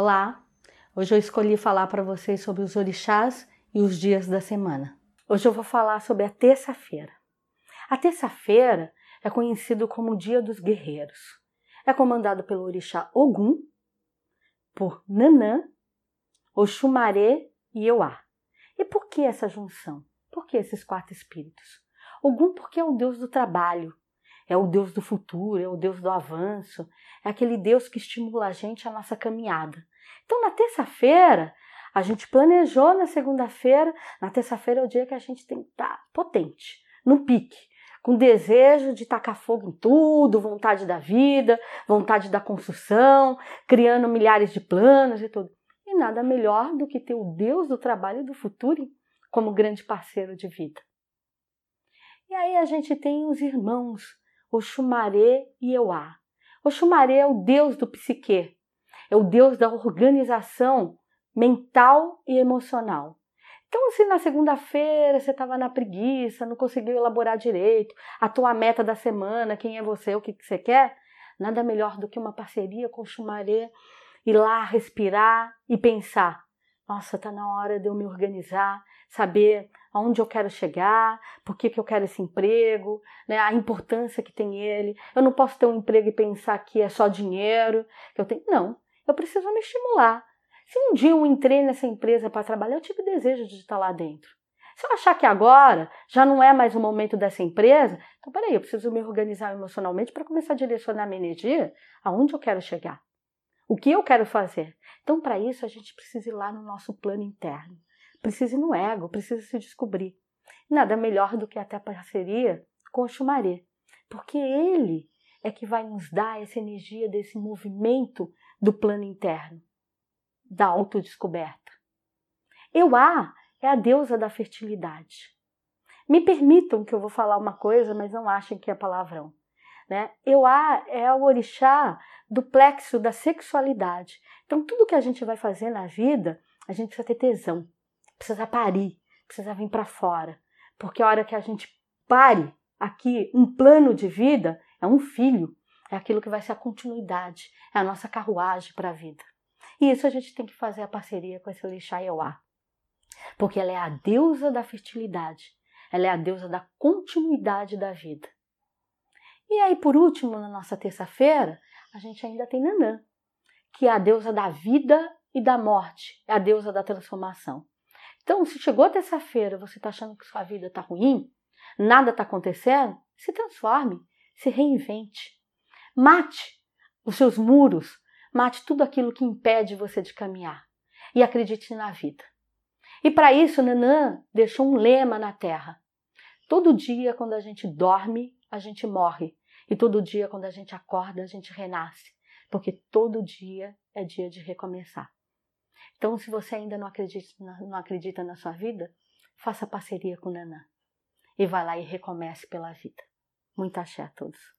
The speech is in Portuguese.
Olá, hoje eu escolhi falar para vocês sobre os orixás e os dias da semana. Hoje eu vou falar sobre a terça-feira. A terça-feira é conhecido como o Dia dos Guerreiros. É comandado pelo orixá Ogum, por Nanã, Oxumaré e Euá. E por que essa junção? Por que esses quatro espíritos? Ogum porque é o deus do trabalho, é o Deus do futuro, é o Deus do avanço, é aquele Deus que estimula a gente a nossa caminhada. Então, na terça-feira, a gente planejou na segunda-feira, na terça-feira é o dia que a gente tem que estar potente, no pique, com desejo de tacar fogo em tudo, vontade da vida, vontade da construção, criando milhares de planos e tudo. E nada melhor do que ter o Deus do trabalho e do futuro como grande parceiro de vida. E aí a gente tem os irmãos Oxumaré e Euá. Oxumaré é o deus do psique, é o deus da organização mental e emocional. Então, se na segunda-feira você estava na preguiça, não conseguiu elaborar direito a tua meta da semana, quem é você, o que, que você quer, nada melhor do que uma parceria com o Xumaré, ir lá respirar e pensar: nossa, está na hora de eu me organizar, saber aonde eu quero chegar, por que, que eu quero esse emprego, né, a importância que tem ele. Eu não posso ter um emprego e pensar que é só dinheiro, que eu tenho. Não, eu preciso me estimular. Se um dia eu entrei nessa empresa para trabalhar, eu tive desejo de estar lá dentro. Se eu achar que agora já não é mais o momento dessa empresa, então peraí, eu preciso me organizar emocionalmente para começar a direcionar minha energia aonde eu quero chegar. O que eu quero fazer? Então, para isso, a gente precisa ir lá no nosso plano interno precisa ir no ego, precisa se descobrir. Nada melhor do que até a parceria com o Xumaré, porque ele é que vai nos dar essa energia desse movimento do plano interno, da autodescoberta. Euá é a deusa da fertilidade. Me permitam que eu vou falar uma coisa, mas não achem que é palavrão. Né? Euá é o orixá do plexo da sexualidade. Então, tudo que a gente vai fazer na vida, a gente precisa ter tesão precisa parir, precisa vir para fora. Porque a hora que a gente pare aqui um plano de vida, é um filho, é aquilo que vai ser a continuidade, é a nossa carruagem para a vida. E isso a gente tem que fazer a parceria com esse Orixá Euá. Porque ela é a deusa da fertilidade, ela é a deusa da continuidade da vida. E aí, por último, na nossa terça-feira, a gente ainda tem Nanã, que é a deusa da vida e da morte, é a deusa da transformação. Então, se chegou terça-feira, você está achando que sua vida está ruim, nada está acontecendo, se transforme, se reinvente. Mate os seus muros, mate tudo aquilo que impede você de caminhar e acredite na vida. E para isso, Nanã deixou um lema na terra. Todo dia, quando a gente dorme, a gente morre. E todo dia, quando a gente acorda, a gente renasce. Porque todo dia é dia de recomeçar. Então, se você ainda não acredita, não acredita na sua vida, faça parceria com o Nanã. E vá lá e recomece pela vida. Muita axé a todos.